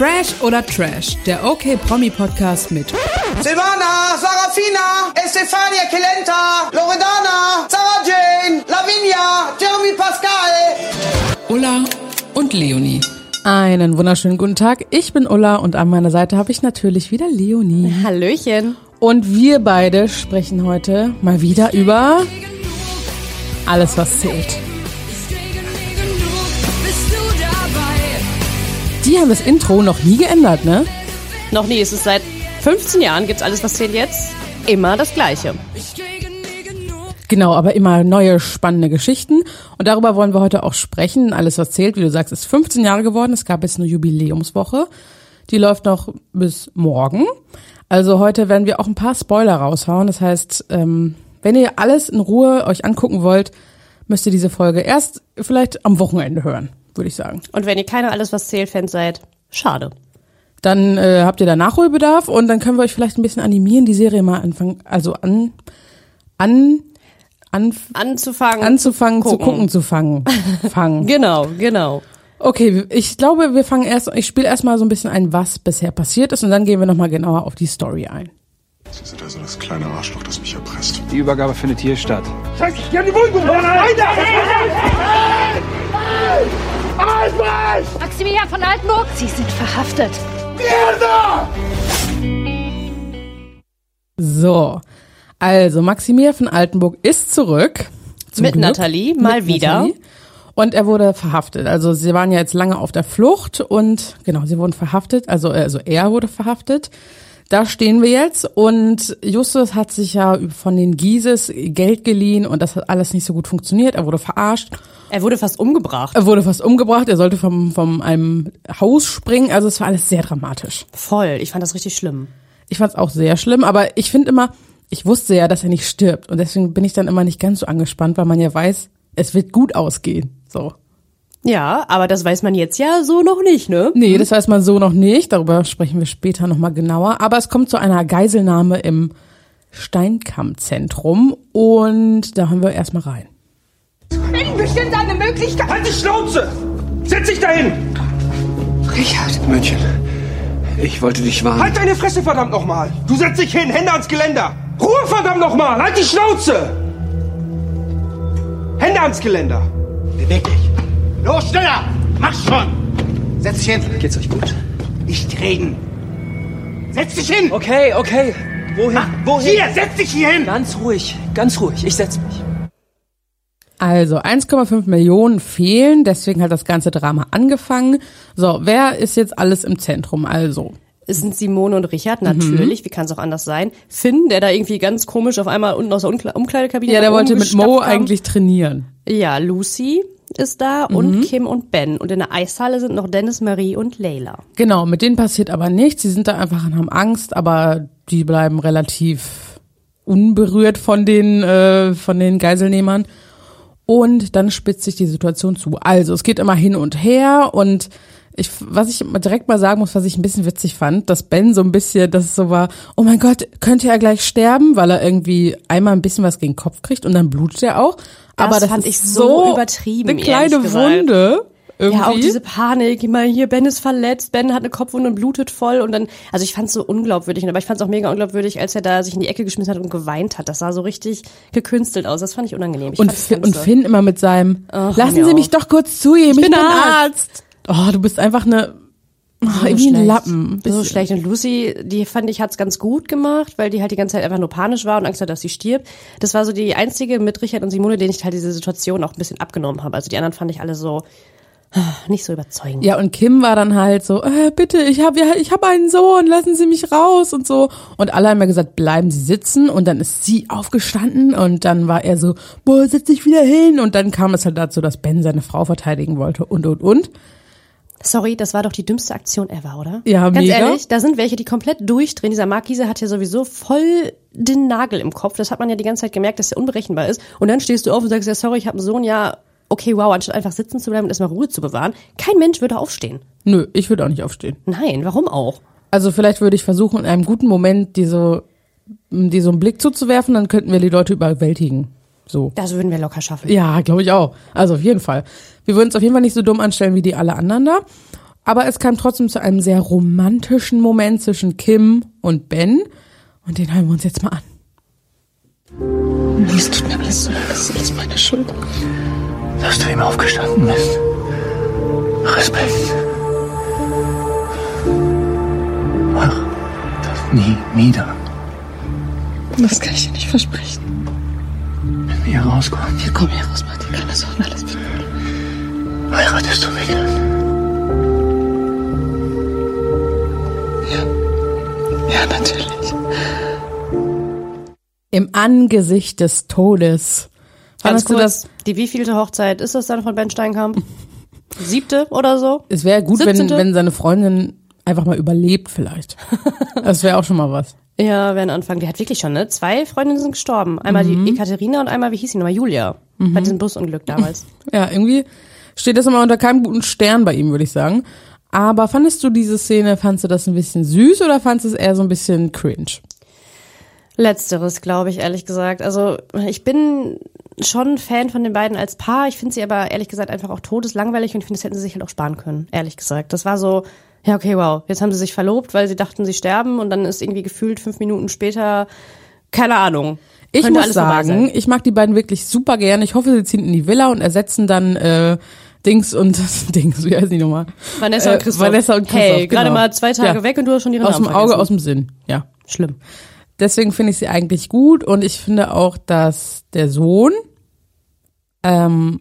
Fresh oder Trash, der OK Promi Podcast mit Silvana, Sarafina, Estefania Kelenta, Loredana, Sarah Jane, Lavinia, Jeremy Pascal. Ulla und Leonie. Einen wunderschönen guten Tag. Ich bin Ulla und an meiner Seite habe ich natürlich wieder Leonie. Hallöchen. Und wir beide sprechen heute mal wieder über alles, was zählt. Die haben das Intro noch nie geändert, ne? Noch nie, es ist seit 15 Jahren, gibt's alles, was zählt jetzt, immer das Gleiche. Genau, aber immer neue spannende Geschichten. Und darüber wollen wir heute auch sprechen. Alles, was zählt, wie du sagst, ist 15 Jahre geworden. Es gab jetzt eine Jubiläumswoche. Die läuft noch bis morgen. Also heute werden wir auch ein paar Spoiler raushauen. Das heißt, ähm, wenn ihr alles in Ruhe euch angucken wollt, müsst ihr diese Folge erst vielleicht am Wochenende hören, würde ich sagen. Und wenn ihr keine Alles, was zählt Fans seid, schade. Dann äh, habt ihr da Nachholbedarf und dann können wir euch vielleicht ein bisschen animieren, die Serie mal anfangen, also an, an, an Anzufangen. anzufangen zu gucken. gucken zu fangen. fangen. Genau, genau. Okay, ich glaube, wir fangen erst, ich spiele erstmal so ein bisschen ein, was bisher passiert ist und dann gehen wir nochmal genauer auf die Story ein. Sie sind also das kleine Arschloch, das mich erpresst. Die Übergabe findet hier statt. Maximilian von Altenburg, Sie sind verhaftet. So, also Maximilian von Altenburg ist zurück. Zum Mit Glück. Nathalie, mal Mit wieder. Nathalie. Und er wurde verhaftet. Also sie waren ja jetzt lange auf der Flucht und genau, sie wurden verhaftet. Also, also er wurde verhaftet. Da stehen wir jetzt und Justus hat sich ja von den Gieses Geld geliehen und das hat alles nicht so gut funktioniert. Er wurde verarscht. Er wurde fast umgebracht. Er wurde fast umgebracht. Er sollte vom, vom einem Haus springen. Also es war alles sehr dramatisch. Voll, ich fand das richtig schlimm. Ich fand es auch sehr schlimm, aber ich finde immer, ich wusste ja, dass er nicht stirbt und deswegen bin ich dann immer nicht ganz so angespannt, weil man ja weiß, es wird gut ausgehen. So. Ja, aber das weiß man jetzt ja so noch nicht, ne? Nee, das weiß man so noch nicht. Darüber sprechen wir später nochmal genauer. Aber es kommt zu einer Geiselnahme im Steinkammzentrum und da hören wir erstmal rein. Wenn bestimmt eine Möglichkeit. Halt die Schnauze! Setz dich dahin! Richard. Männchen, ich wollte dich warnen. Halt deine Fresse, verdammt nochmal! Du setzt dich hin, Hände ans Geländer! Ruhe, verdammt nochmal! Halt die Schnauze! Hände ans Geländer! Beweg dich. Los, schneller! Mach schon! Setz dich hin. Geht's euch gut? Nicht reden. Setz dich hin! Okay, okay. Wohin? Wohin? Hier, setz dich hier hin! Ganz ruhig, ganz ruhig. Ich setz mich. Also 1,5 Millionen fehlen, deswegen hat das ganze Drama angefangen. So, wer ist jetzt alles im Zentrum? Also, Es sind Simone und Richard, Mhm. natürlich. Wie kann es auch anders sein? Finn, der da irgendwie ganz komisch auf einmal unten aus der Umkleidekabine ja, der wollte mit Mo kam. eigentlich trainieren. Ja, Lucy ist da Mhm. und Kim und Ben. Und in der Eishalle sind noch Dennis, Marie und Layla. Genau, mit denen passiert aber nichts. Sie sind da einfach und haben Angst, aber die bleiben relativ unberührt von den, äh, von den Geiselnehmern. Und dann spitzt sich die Situation zu. Also, es geht immer hin und her und ich, was ich direkt mal sagen muss, was ich ein bisschen witzig fand, dass Ben so ein bisschen, dass es so war, oh mein Gott, könnte er gleich sterben, weil er irgendwie einmal ein bisschen was gegen den Kopf kriegt und dann blutet er auch. Das aber das fand ich so übertrieben, Eine kleine. Wunde. Irgendwie. Ja, auch diese Panik, immer hier, Ben ist verletzt, Ben hat eine Kopfwunde und blutet voll und dann, also ich fand's so unglaubwürdig, aber ich fand's auch mega unglaubwürdig, als er da sich in die Ecke geschmissen hat und geweint hat. Das sah so richtig gekünstelt aus. Das fand ich unangenehm. Ich und, fand das Fi- und Finn immer mit seinem Ach, Lassen Sie mich doch kurz zu ihm, ich, bin bin Arzt. Arzt. Oh, du bist einfach eine oh, so irgendwie ein schlecht. Lappen. So Bisschen. schlecht. Und Lucy, die fand ich, hat's ganz gut gemacht, weil die halt die ganze Zeit einfach nur panisch war und Angst hat, dass sie stirbt. Das war so die einzige mit Richard und Simone, denen ich halt diese Situation auch ein bisschen abgenommen habe. Also die anderen fand ich alle so nicht so überzeugend. Ja, und Kim war dann halt so, äh, bitte, ich habe ja, ich hab einen Sohn, lassen Sie mich raus und so. Und alle haben ja gesagt, bleiben Sie sitzen. Und dann ist sie aufgestanden und dann war er so, boah, setz dich wieder hin. Und dann kam es halt dazu, dass Ben seine Frau verteidigen wollte und, und, und. Sorry, das war doch die dümmste Aktion ever, oder? Ja, Ganz mega. ehrlich, da sind welche, die komplett durchdrehen. Dieser Mark Giese hat ja sowieso voll den Nagel im Kopf. Das hat man ja die ganze Zeit gemerkt, dass er unberechenbar ist. Und dann stehst du auf und sagst, ja, sorry, ich habe einen Sohn, ja, okay, wow, anstatt einfach sitzen zu bleiben und erstmal Ruhe zu bewahren. Kein Mensch würde aufstehen. Nö, ich würde auch nicht aufstehen. Nein, warum auch? Also vielleicht würde ich versuchen, in einem guten Moment die so, die so einen Blick zuzuwerfen, dann könnten wir die Leute überwältigen. So. Das würden wir locker schaffen. Ja, glaube ich auch. Also auf jeden Fall. Wir würden uns auf jeden Fall nicht so dumm anstellen wie die alle anderen da. Aber es kam trotzdem zu einem sehr romantischen Moment zwischen Kim und Ben. Und den hören wir uns jetzt mal an. Es tut mir alles so leid, das ist alles meine Schuld. Dass du ihm aufgestanden bist. Respekt. Mach das nie wieder. Das kann ich dir nicht versprechen. Wenn wir hier rauskommen, Wir kommen hier raus, Martin. Keine Sorge, alles wird gut. heiratest du mich dann. Ja, natürlich. Im Angesicht des Todes. Ganz Fandest du kurz, das? die wievielte Hochzeit ist das dann von Ben Steinkamp? Siebte oder so? Es wäre gut, wenn, 17.. wenn seine Freundin einfach mal überlebt vielleicht. Das wäre auch schon mal was. Ja, wäre ein Anfang. Der hat wirklich schon, ne? Zwei Freundinnen sind gestorben. Einmal die Ekaterina und einmal, wie hieß sie nochmal, Julia. Bei diesem Busunglück damals. Ja, irgendwie steht das immer unter keinem guten Stern bei ihm, würde ich sagen. Aber fandest du diese Szene, fandst du das ein bisschen süß oder fandest du es eher so ein bisschen cringe? Letzteres, glaube ich, ehrlich gesagt. Also ich bin schon Fan von den beiden als Paar. Ich finde sie aber ehrlich gesagt einfach auch todeslangweilig und ich finde, das hätten sie sich halt auch sparen können, ehrlich gesagt. Das war so, ja, okay, wow. Jetzt haben sie sich verlobt, weil sie dachten, sie sterben und dann ist irgendwie gefühlt fünf Minuten später, keine Ahnung. Ich muss sagen, ich mag die beiden wirklich super gern. Ich hoffe, sie ziehen in die Villa und ersetzen dann äh, Dings und Dings, wie heißt die nochmal? Vanessa und Äh, Christoph. Vanessa und Christoph, Hey, gerade genau. mal zwei Tage Ja. weg und du hast schon ihre Aus Namen dem Auge, vergessen. aus dem Sinn, ja. Schlimm. Deswegen finde ich sie eigentlich gut und ich finde auch, dass der Sohn ähm,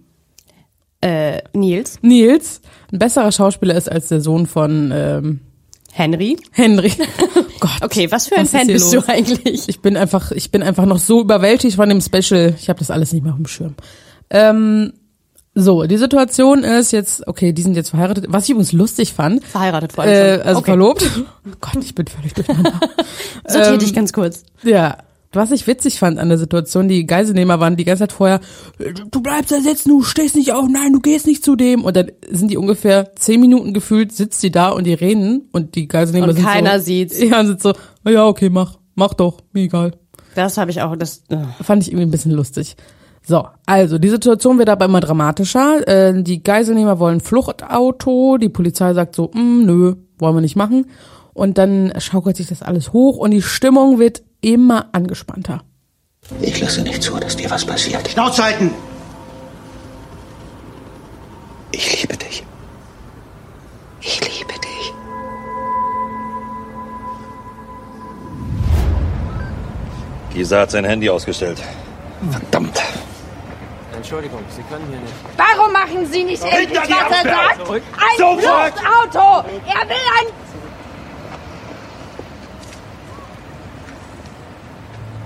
Äh, Nils, Nils ein besserer Schauspieler ist als der Sohn von ähm, Henry. Henry. Gott. Okay, was für ein Was Fan bist los? du eigentlich? Ich bin einfach, ich bin einfach noch so überwältigt von dem Special. Ich habe das alles nicht mehr auf dem Schirm. Ähm, so, die Situation ist jetzt, okay, die sind jetzt verheiratet. Was ich übrigens lustig fand, Verheiratet vor allem äh, also Okay. verlobt. Oh Gott, ich bin völlig durcheinander. Sortier ähm, dich ganz kurz. Ja, was ich witzig fand an der Situation, die Geiselnehmer waren die ganze Zeit vorher, du bleibst da sitzen, du stehst nicht auf, nein, du gehst nicht zu dem. Und dann sind die ungefähr zehn Minuten gefühlt, sitzt die da und die reden und die Geiselnehmer Und sind keiner so, sieht's. Ja, und sind so, "Na ja, okay, mach, mach doch, mir egal. Das habe ich auch. Das, äh. Fand ich irgendwie ein bisschen lustig. So, also die Situation wird aber immer dramatischer. Äh, die Geiselnehmer wollen Fluchtauto, die Polizei sagt so, "Mm, nö, wollen wir nicht machen. Und dann schaukelt sich das alles hoch und die Stimmung wird immer angespannter. Ich lasse nicht zu, dass dir was passiert. Schnauze halten! Ich liebe dich. Ich liebe dich. Gisa hat sein Handy ausgestellt. Verdammt. Entschuldigung, Sie können hier nicht. Warum machen Sie nicht endlich, Hinter die was er sagt? Zurück! Ein Sofort! Fluchtauto! Er will ein...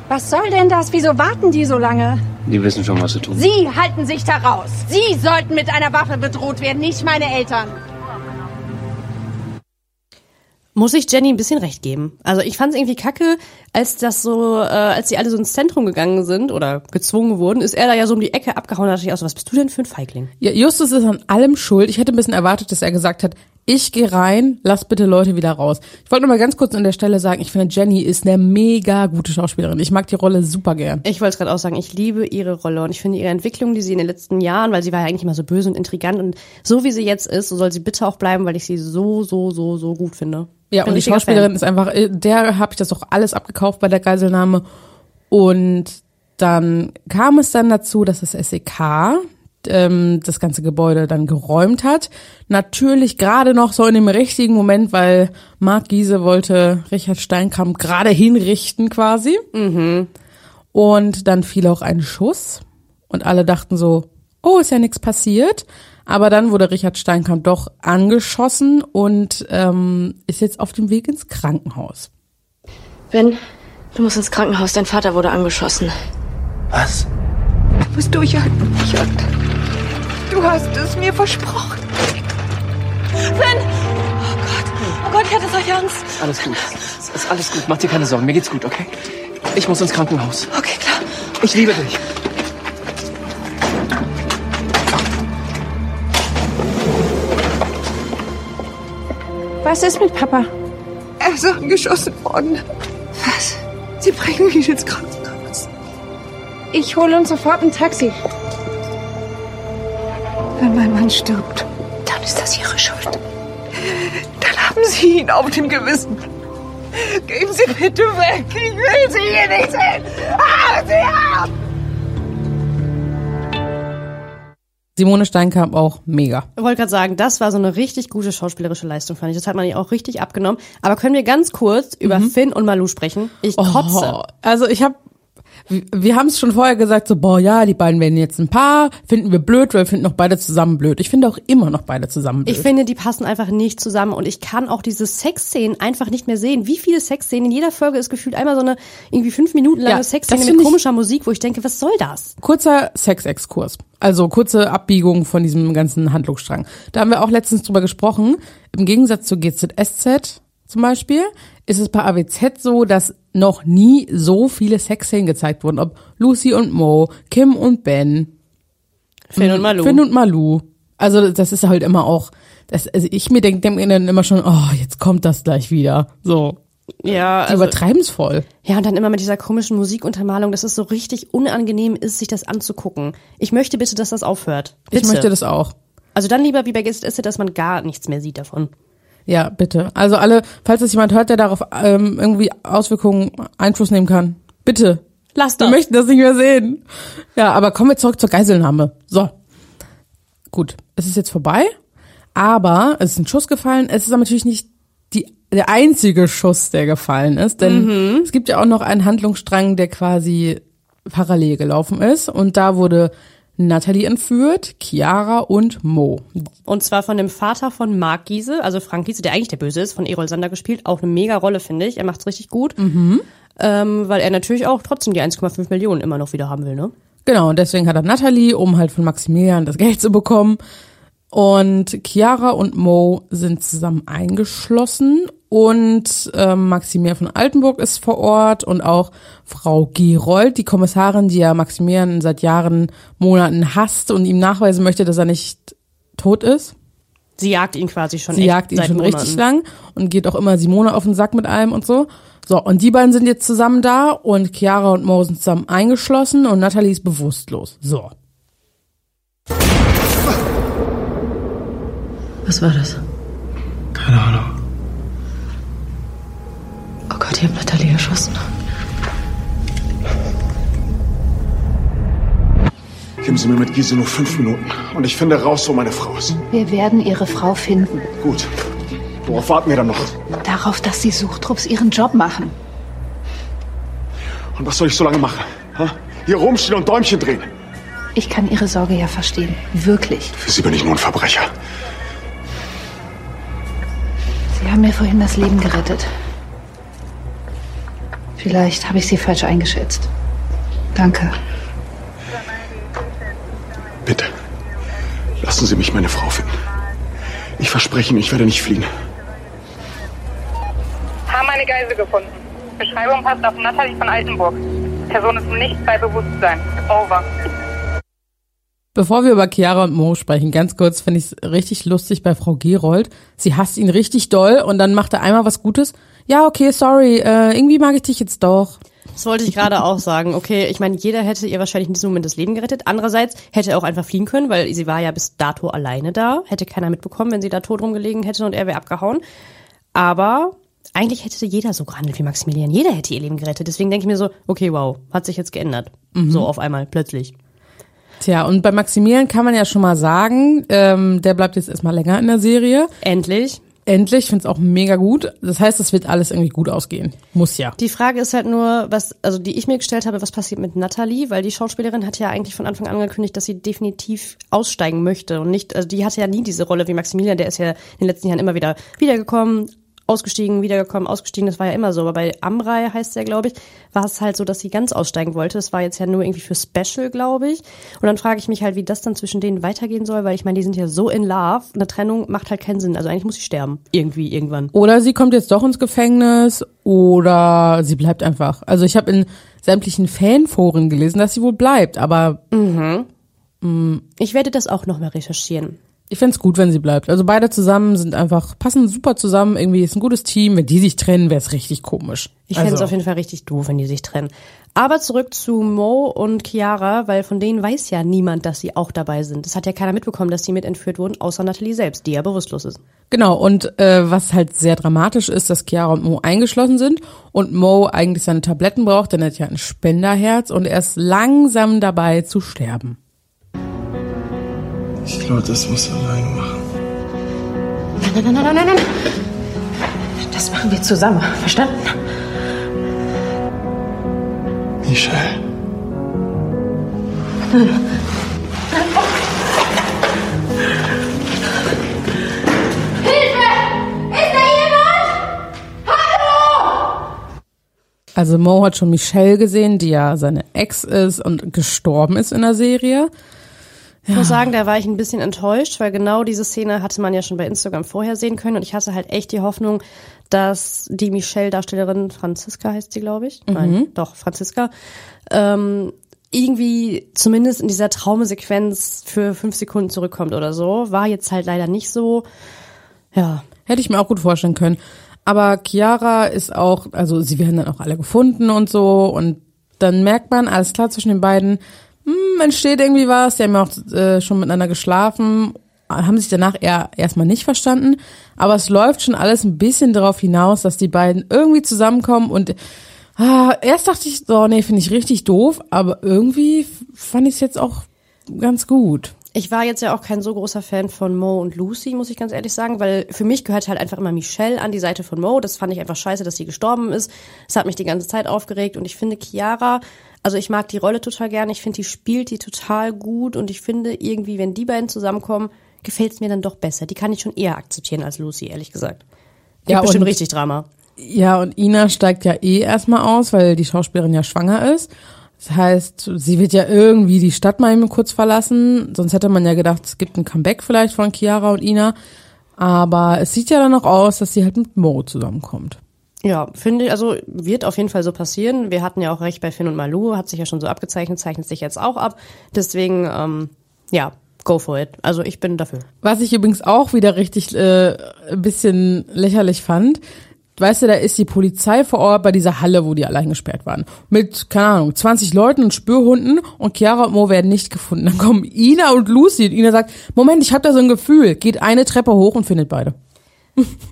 Was soll denn das? Wieso warten die so lange? Die wissen schon, was sie tun. Sie halten sich da raus. Sie sollten mit einer Waffe bedroht werden, nicht meine Eltern. Muss ich Jenny ein bisschen recht geben. Also ich fand es irgendwie kacke, als das so, äh, als die alle so ins Zentrum gegangen sind oder gezwungen wurden, ist er da ja so um die Ecke abgehauen. Da dachte ich auch so, was bist du denn für ein Feigling? Ja, Justus ist an allem schuld. Ich hätte ein bisschen erwartet, dass er gesagt hat, ich gehe rein, lass bitte Leute wieder raus. Ich wollte nur mal ganz kurz an der Stelle sagen, ich finde Jenny ist eine mega gute Schauspielerin. Ich mag die Rolle super gern. Ich wollte es gerade auch sagen, ich liebe ihre Rolle und ich finde ihre Entwicklung, die sie in den letzten Jahren, weil sie war ja eigentlich immer so böse und intrigant und so wie sie jetzt ist, so soll sie bitte auch bleiben, weil ich sie so, so, so, so gut finde. Ja, und die Schauspielerin Fan. ist einfach, äh, der habe ich das auch alles abgekauft bei der Geiselnahme. Und dann kam es dann dazu, dass das SEK ähm, das ganze Gebäude dann geräumt hat. Natürlich gerade noch so in dem richtigen Moment, weil Marc Giese wollte Richard Steinkamp gerade hinrichten quasi. Und dann fiel auch ein Schuss und alle dachten so, oh, ist ja nichts passiert. Aber dann wurde Richard Steinkamp doch angeschossen und ähm, ist jetzt auf dem Weg ins Krankenhaus. Ben, du musst ins Krankenhaus. Dein Vater wurde angeschossen. Was? Du musst durchhalten, Richard. Du hast es mir versprochen. Ben! Oh Gott. Oh Gott, ich hatte solche Angst. Alles gut. Es ist alles gut. Mach dir keine Sorgen. Mir geht's gut, okay? Ich muss ins Krankenhaus. Okay, klar. Ich liebe dich. Was ist mit Papa? Er ist angeschossen worden. Was? Sie bringen mich ins Krankenhaus. Ich hole uns sofort ein Taxi. Wenn mein Mann stirbt, Dann ist das ihre Schuld. dann haben Sie ihn auf dem Gewissen. Geben Sie bitte weg. Ich will Sie hier nicht sehen. Hauen Sie ab! Simone Steinkamp auch mega. Ich wollte gerade sagen, das war so eine richtig gute schauspielerische Leistung, fand ich. Das hat man ihr auch richtig abgenommen. Aber können wir ganz kurz über Finn und Malu sprechen? Ich kotze. Oh, also ich habe wir haben es schon vorher gesagt, so, boah, ja, die beiden werden jetzt ein Paar, finden wir blöd, weil wir finden auch beide zusammen blöd. Ich finde auch immer noch beide zusammen blöd. Ich finde, die passen einfach nicht zusammen und ich kann auch diese Sexszenen einfach nicht mehr sehen. Wie viele Sexszenen? In jeder Folge ist gefühlt einmal so eine irgendwie fünf Minuten lange Ja, Sexszene mit komischer Musik, wo ich denke, was soll das? Kurzer Sexexkurs. Also kurze Abbiegung von diesem ganzen Handlungsstrang. Da haben wir auch letztens drüber gesprochen. Im Gegensatz zu GZSZ zum Beispiel ist es bei AWZ so, dass noch nie so viele Sexszenen gezeigt wurden. Ob Lucy und Mo, Kim und Ben, Finn und Malu. Finn und Malu. Also das ist halt immer auch, das, also ich mir denke denk mir dann immer schon, oh, jetzt kommt das gleich wieder. So, Ja, also, übertreiben's voll. ja, und dann immer mit dieser komischen Musikuntermalung, dass es so richtig unangenehm ist, sich das anzugucken. Ich möchte bitte, dass das aufhört. Bitte. Ich möchte das auch. Also dann lieber wie bei GZSZ, dass man gar nichts mehr sieht davon. Ja, bitte. Also alle, falls das jemand hört, der darauf ähm, irgendwie Auswirkungen Einfluss nehmen kann, bitte. Lass Wir das. möchten das nicht mehr sehen. Ja, aber kommen wir zurück zur Geiselnahme. So. Gut, es ist jetzt vorbei, aber es ist ein Schuss gefallen. Es ist aber natürlich nicht die, der einzige Schuss, der gefallen ist, denn es gibt ja auch noch einen Handlungsstrang, der quasi parallel gelaufen ist und da wurde Natalie entführt, Chiara und Mo. Und zwar von dem Vater von Marc Giese, also Frank Giese, der eigentlich der Böse ist, von Erol Sander gespielt. Auch eine mega Rolle, finde ich. Er macht's richtig gut. Ähm, weil er natürlich auch trotzdem die 1,5 Millionen immer noch wieder haben will, ne? Genau, und deswegen hat er Natalie, um halt von Maximilian das Geld zu bekommen. Und Chiara und Mo sind zusammen eingeschlossen und ähm, Maximilian von Altenburg ist vor Ort und auch Frau Gerold, die Kommissarin, die ja Maximilian seit Jahren, Monaten hasst und ihm nachweisen möchte, dass er nicht tot ist. Sie jagt ihn quasi schon Sie echt jagt ihn seit schon Monaten. richtig lang und geht auch immer Simone auf den Sack mit allem und so. So, und die beiden sind jetzt zusammen da und Chiara und Mo sind zusammen eingeschlossen und Natalie ist bewusstlos. So. Was war das? Keine Ahnung. Gott, ihr habt Natalie erschossen. Geben Sie mir mit Giese nur fünf Minuten und ich finde raus, wo meine Frau ist. Wir werden Ihre Frau finden. Gut. Worauf warten wir dann noch? Darauf, dass die Suchtrupps ihren Job machen. Und was soll ich so lange machen? Ha? Hier rumstehen und Däumchen drehen. Ich kann Ihre Sorge ja verstehen. Wirklich. Für Sie bin ich nur ein Verbrecher. Sie haben mir vorhin das Leben gerettet. Vielleicht habe ich Sie falsch eingeschätzt. Danke. Bitte. Lassen Sie mich meine Frau finden. Ich verspreche Ihnen, ich werde nicht fliehen. Haben eine Geisel gefunden. Beschreibung passt auf Nathalie von Altenburg. Person ist nicht bei Bewusstsein. Over. Bevor wir über Chiara und Mo sprechen, ganz kurz finde ich es richtig lustig bei Frau Gerold. Sie hasst ihn richtig doll und dann macht er einmal was Gutes. Ja, okay, sorry, äh, irgendwie mag ich dich jetzt doch. Das wollte ich gerade auch sagen. Okay, ich meine, jeder hätte ihr wahrscheinlich in diesem Moment das Leben gerettet. Andererseits hätte er auch einfach fliehen können, weil sie war ja bis dato alleine da. Hätte keiner mitbekommen, wenn sie da tot rumgelegen hätte und er wäre abgehauen. Aber eigentlich hätte jeder so gehandelt wie Maximilian. Jeder hätte ihr Leben gerettet. Deswegen denke ich mir so, okay, wow, hat sich jetzt geändert. So auf einmal, plötzlich. Tja, und bei Maximilian kann man ja schon mal sagen, ähm, der bleibt jetzt erstmal länger in der Serie. Endlich. Endlich, ich finde es auch mega gut. Das heißt, es wird alles irgendwie gut ausgehen. Muss ja. Die Frage ist halt nur, was, also die ich mir gestellt habe, was passiert mit Natalie, weil die Schauspielerin hat ja eigentlich von Anfang an angekündigt, dass sie definitiv aussteigen möchte und nicht, also die hatte ja nie diese Rolle wie Maximilian, der ist ja in den letzten Jahren immer wieder wiedergekommen, ausgestiegen, wiedergekommen, ausgestiegen, das war ja immer so. Aber bei Amrei heißt der, glaube ich, war es halt so, dass sie ganz aussteigen wollte. Das war jetzt ja nur irgendwie für Special, glaube ich. Und dann frage ich mich halt, wie das dann zwischen denen weitergehen soll, weil ich meine, die sind ja so in Love. Eine Trennung macht halt keinen Sinn. Also eigentlich muss sie sterben. Irgendwie, irgendwann. Oder sie kommt jetzt doch ins Gefängnis oder sie bleibt einfach. Also ich habe in sämtlichen Fanforen gelesen, dass sie wohl bleibt, aber Mhm. Ich werde das auch nochmal recherchieren. Ich find's gut, wenn sie bleibt. Also beide zusammen sind einfach, passen super zusammen, irgendwie ist ein gutes Team. Wenn die sich trennen, wäre es richtig komisch. Ich fände es also, auf jeden Fall richtig doof, wenn die sich trennen. Aber zurück zu Mo und Chiara, weil von denen weiß ja niemand, dass sie auch dabei sind. Das hat ja keiner mitbekommen, dass sie mit entführt wurden, außer Natalie selbst, die ja bewusstlos ist. Genau, und äh, was halt sehr dramatisch ist, dass Chiara und Mo eingeschlossen sind und Mo eigentlich seine Tabletten braucht, denn er hat ja ein Spenderherz und er ist langsam dabei zu sterben. Ich glaube, das muss er alleine machen. Nein, nein, nein, nein, nein, nein. Das machen wir zusammen, verstanden? Michelle. Hilfe! Ist da jemand? Hallo! Also Mo hat schon Michelle gesehen, die ja seine Ex ist und gestorben ist in der Serie. Ich muss sagen, da war ich ein bisschen enttäuscht, weil genau diese Szene hatte man ja schon bei Instagram vorher sehen können und ich hatte halt echt die Hoffnung, dass die Michelle-Darstellerin, Franziska heißt sie, glaube ich, Mhm. nein, doch, Franziska, ähm, irgendwie zumindest in dieser Traumesequenz für fünf Sekunden zurückkommt oder so. War jetzt halt leider nicht so. Ja. Hätte ich mir auch gut vorstellen können. Aber Chiara ist auch, also sie werden dann auch alle gefunden und so und dann merkt man, alles klar zwischen den beiden, hm, entsteht irgendwie was, die haben ja auch äh, schon miteinander geschlafen, haben sich danach eher erstmal nicht verstanden, aber es läuft schon alles ein bisschen darauf hinaus, dass die beiden irgendwie zusammenkommen und ah, erst dachte ich, so, nee, finde ich richtig doof, aber irgendwie fand ich es jetzt auch ganz gut. Ich war jetzt ja auch kein so großer Fan von Mo und Lucy, muss ich ganz ehrlich sagen, weil für mich gehört halt einfach immer Michelle an die Seite von Mo. Das fand ich einfach scheiße, dass sie gestorben ist. Das hat mich die ganze Zeit aufgeregt und ich finde Chiara, also ich mag die Rolle total gerne. Ich finde, die spielt die total gut und ich finde irgendwie, wenn die beiden zusammenkommen, gefällt es mir dann doch besser. Die kann ich schon eher akzeptieren als Lucy, ehrlich gesagt. Gibt Ja, bestimmt und- richtig Drama. Ja, und Ina steigt ja eh erstmal aus, weil die Schauspielerin ja schwanger ist. Das heißt, sie wird ja irgendwie die Stadt mal eben kurz verlassen. Sonst hätte man ja gedacht, es gibt ein Comeback vielleicht von Chiara und Ina. Aber es sieht ja dann auch aus, dass sie halt mit Mo zusammenkommt. Ja, finde ich, also wird auf jeden Fall so passieren. Wir hatten ja auch recht bei Finn und Malu, hat sich ja schon so abgezeichnet, zeichnet sich jetzt auch ab. Deswegen, ähm, ja, go for it. Also ich bin dafür. Was ich übrigens auch wieder richtig äh, ein bisschen lächerlich fand, weißt du, da ist die Polizei vor Ort bei dieser Halle, wo die allein gesperrt waren. Mit, keine Ahnung, 20 Leuten und Spürhunden und Chiara und Mo werden nicht gefunden. Dann kommen Ina und Lucy und Ina sagt, Moment, ich habe da so ein Gefühl, geht eine Treppe hoch und findet beide.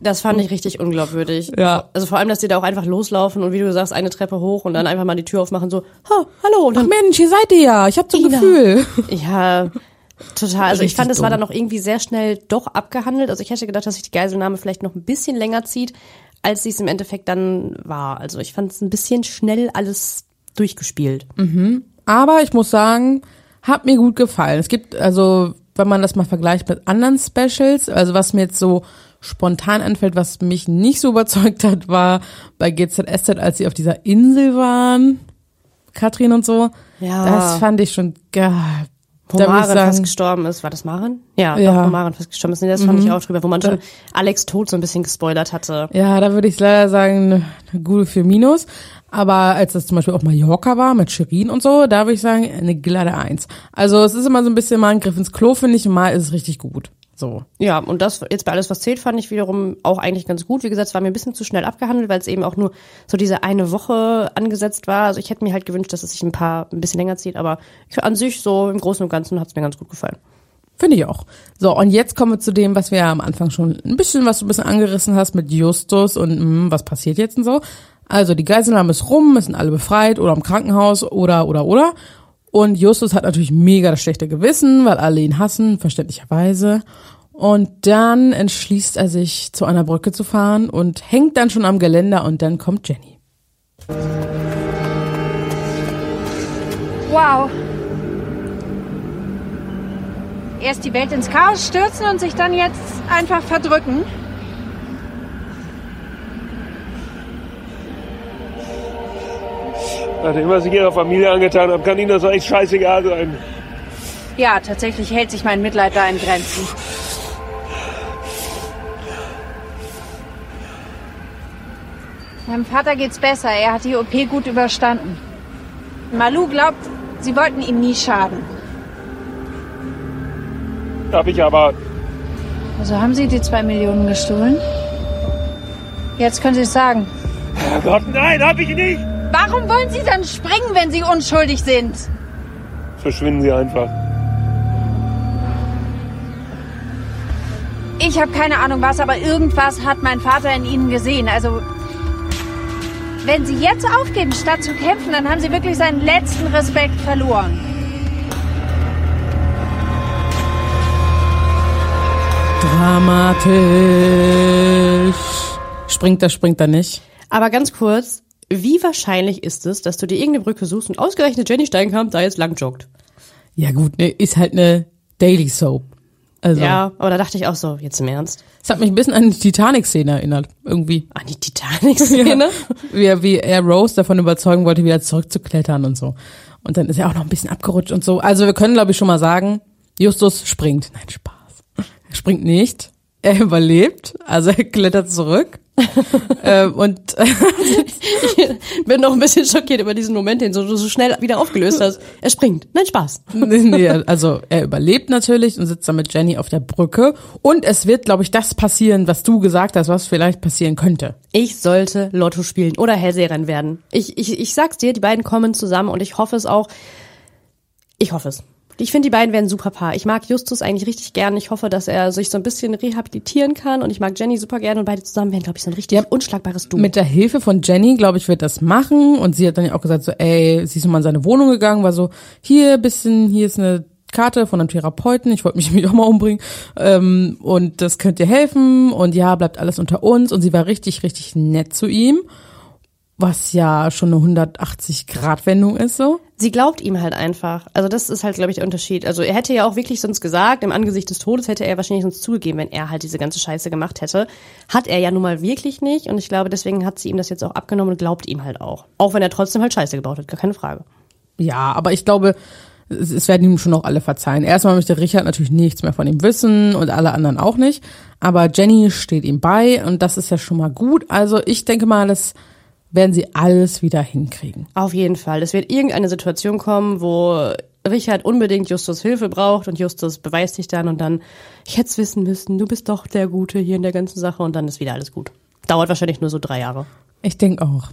Das fand ich richtig unglaubwürdig. Ja. Also vor allem, dass die da auch einfach loslaufen und wie du sagst, eine Treppe hoch und dann einfach mal die Tür aufmachen, so, ha, hallo. Und dann, Ach Mensch, hier seid ihr ja, ich hab so ein Ina. Gefühl. Ja, total. Also ich fand, es war dann auch irgendwie sehr schnell doch abgehandelt. Also ich hätte gedacht, dass sich die Geiselnahme vielleicht noch ein bisschen länger zieht, als sie es im Endeffekt dann war. Also ich fand es ein bisschen schnell alles durchgespielt. Mhm. Aber ich muss sagen, hat mir gut gefallen. Es gibt, also, wenn man das mal vergleicht mit anderen Specials, also was mir jetzt so spontan anfällt, was mich nicht so überzeugt hat, war bei GZSZ, als sie auf dieser Insel waren, Katrin und so. Ja. Das fand ich schon geil. Wo Da Maren sagen- fast gestorben ist. War das Maren? Ja, Ja. Doch, wo Maren fast gestorben ist. Nee, das fand Mhm. ich auch drüber, wo man schon Alex Tod so ein bisschen gespoilert hatte. Ja, da würde ich leider sagen, eine, eine gute für Minus. Aber als das zum Beispiel auch Mallorca war mit Shirin und so, da würde ich sagen, eine glatte Eins. Also es ist immer so ein bisschen mal ein Griff ins Klo, finde ich, und mal ist es richtig gut. So. Ja, und das jetzt bei alles, was zählt, fand ich wiederum auch eigentlich ganz gut. Wie gesagt, es war mir ein bisschen zu schnell abgehandelt, weil es eben auch nur so diese eine Woche angesetzt war. Also ich hätte mir halt gewünscht, dass es sich ein paar, ein bisschen länger zieht, aber an sich so im Großen und Ganzen hat es mir ganz gut gefallen. Finde ich auch. So, und jetzt kommen wir zu dem, was wir ja am Anfang schon ein bisschen, was du ein bisschen angerissen hast mit Justus und hm, was passiert jetzt und so. Also die Geiselnahme ist rum, es sind alle befreit oder im Krankenhaus oder oder oder. Und Justus hat natürlich mega das schlechte Gewissen, weil alle ihn hassen, verständlicherweise. Und dann entschließt er sich, zu einer Brücke zu fahren und hängt dann schon am Geländer und dann kommt Jenny. Wow. Erst die Welt ins Chaos stürzen und sich dann jetzt einfach verdrücken. Nach dem, was ich ihrer Familie angetan habe, kann Ihnen das echt scheißegal sein. Ja, tatsächlich hält sich mein Mitleid da in Grenzen. Meinem Vater geht's besser. Er hat die OP gut überstanden. Malu glaubt, sie wollten ihm nie schaden. Hab ich aber. Also haben Sie die zwei Millionen gestohlen? Jetzt können Sie es sagen. Herrgott, nein, hab ich nicht! Warum wollen Sie dann springen, wenn Sie unschuldig sind? Verschwinden Sie einfach. Ich habe keine Ahnung was, aber irgendwas hat mein Vater in Ihnen gesehen. Also, wenn Sie jetzt aufgeben, statt zu kämpfen, dann haben Sie wirklich seinen letzten Respekt verloren. Dramatisch. Springt er, springt er nicht. Aber ganz kurz, wie wahrscheinlich ist es, dass du dir irgendeine Brücke suchst und ausgerechnet Jenny Steinkamp da jetzt lang joggt? Ja gut, ne, ist halt eine Daily Soap. Also, Ja, aber da dachte ich auch so, jetzt im Ernst. Es hat mich ein bisschen an die Titanic-Szene erinnert, irgendwie. An die Titanic-Szene? er, wie er Rose davon überzeugen wollte, wieder zurückzuklettern und so. Und dann ist er auch noch ein bisschen abgerutscht und so. Also wir können, glaube ich, schon mal sagen, Justus springt. Nein, Spaß. Er springt nicht. Er überlebt. Also er klettert zurück. ähm, und Ich bin noch ein bisschen schockiert über diesen Moment, den du so, schnell wieder aufgelöst hast. Er springt. Nein, Spaß. nee, also er überlebt natürlich und sitzt dann mit Jenny auf der Brücke. Und es wird, glaube ich, das passieren, was du gesagt hast, was vielleicht passieren könnte. Ich sollte Lotto spielen oder Hellseherin werden. Ich, ich, ich sag's dir, die beiden kommen zusammen und ich hoffe es auch. Ich hoffe es. Ich finde, die beiden werden super Paar. Ich mag Justus eigentlich richtig gern. Ich hoffe, dass er sich so ein bisschen rehabilitieren kann und ich mag Jenny super gern und beide zusammen werden, glaube ich, so ein richtig unschlagbares Duo. Mit der Hilfe von Jenny, glaube ich, wird das machen. Und sie hat dann ja auch gesagt, so, ey, sie ist nochmal in seine Wohnung gegangen, war so, hier bisschen, hier ist eine Karte von einem Therapeuten, ich wollte mich nämlich auch mal umbringen. Ähm, und das könnt ihr helfen. Und ja, bleibt alles unter uns. Und sie war richtig, richtig nett zu ihm. Was ja schon eine 180-Grad-Wendung ist so. Sie glaubt ihm halt einfach. Also das ist halt, glaube ich, der Unterschied. Also er hätte ja auch wirklich sonst gesagt, im Angesicht des Todes hätte er wahrscheinlich sonst zugegeben, wenn er halt diese ganze Scheiße gemacht hätte. Hat er ja nun mal wirklich nicht. Und ich glaube, deswegen hat sie ihm das jetzt auch abgenommen und glaubt ihm halt auch. Auch wenn er trotzdem halt Scheiße gebaut hat, gar keine Frage. Ja, aber ich glaube, es, werden ihm schon auch alle verzeihen. Erstmal möchte Richard natürlich nichts mehr von ihm wissen und alle anderen auch nicht. Aber Jenny steht ihm bei und das ist ja schon mal gut. Also ich denke mal, das werden sie alles wieder hinkriegen. Auf jeden Fall. Es wird irgendeine Situation kommen, wo Richard unbedingt Justus Hilfe braucht und Justus beweist sich dann und dann, ich hätte es wissen müssen, du bist doch der Gute hier in der ganzen Sache und dann ist wieder alles gut. Dauert wahrscheinlich nur so drei Jahre. Ich denke auch.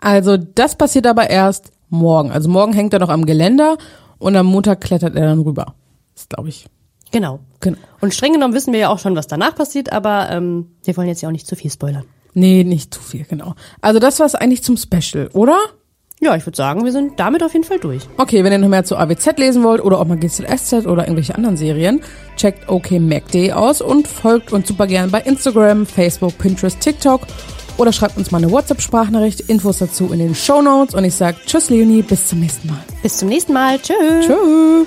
Also das passiert aber erst morgen. Also morgen hängt er noch am Geländer und am Montag klettert er dann rüber. Das glaube ich. Genau. Genau. Und streng genommen wissen wir ja auch schon, was danach passiert, aber ähm, wir wollen jetzt ja auch nicht zu viel spoilern. Nee, nicht zu viel, genau. Also das war's eigentlich zum Special, oder? Ja, ich würde sagen, wir sind damit auf jeden Fall durch. Okay, wenn ihr noch mehr zu AWZ lesen wollt oder auch mal GZSZ oder irgendwelche anderen Serien, checkt OKMacD aus und folgt uns super gern bei Instagram, Facebook, Pinterest, TikTok oder schreibt uns mal eine WhatsApp-Sprachnachricht, Infos dazu in den Show Notes und ich sag Tschüss Leonie, bis zum nächsten Mal. Bis zum nächsten Mal. Tschüss. Tschüss.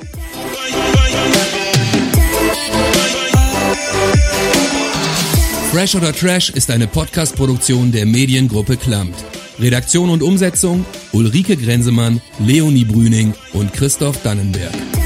Fresh oder Trash ist eine Podcast-Produktion der Mediengruppe Klammt. Redaktion und Umsetzung Ulrike Grenzemann, Leonie Brüning und Christoph Dannenberg.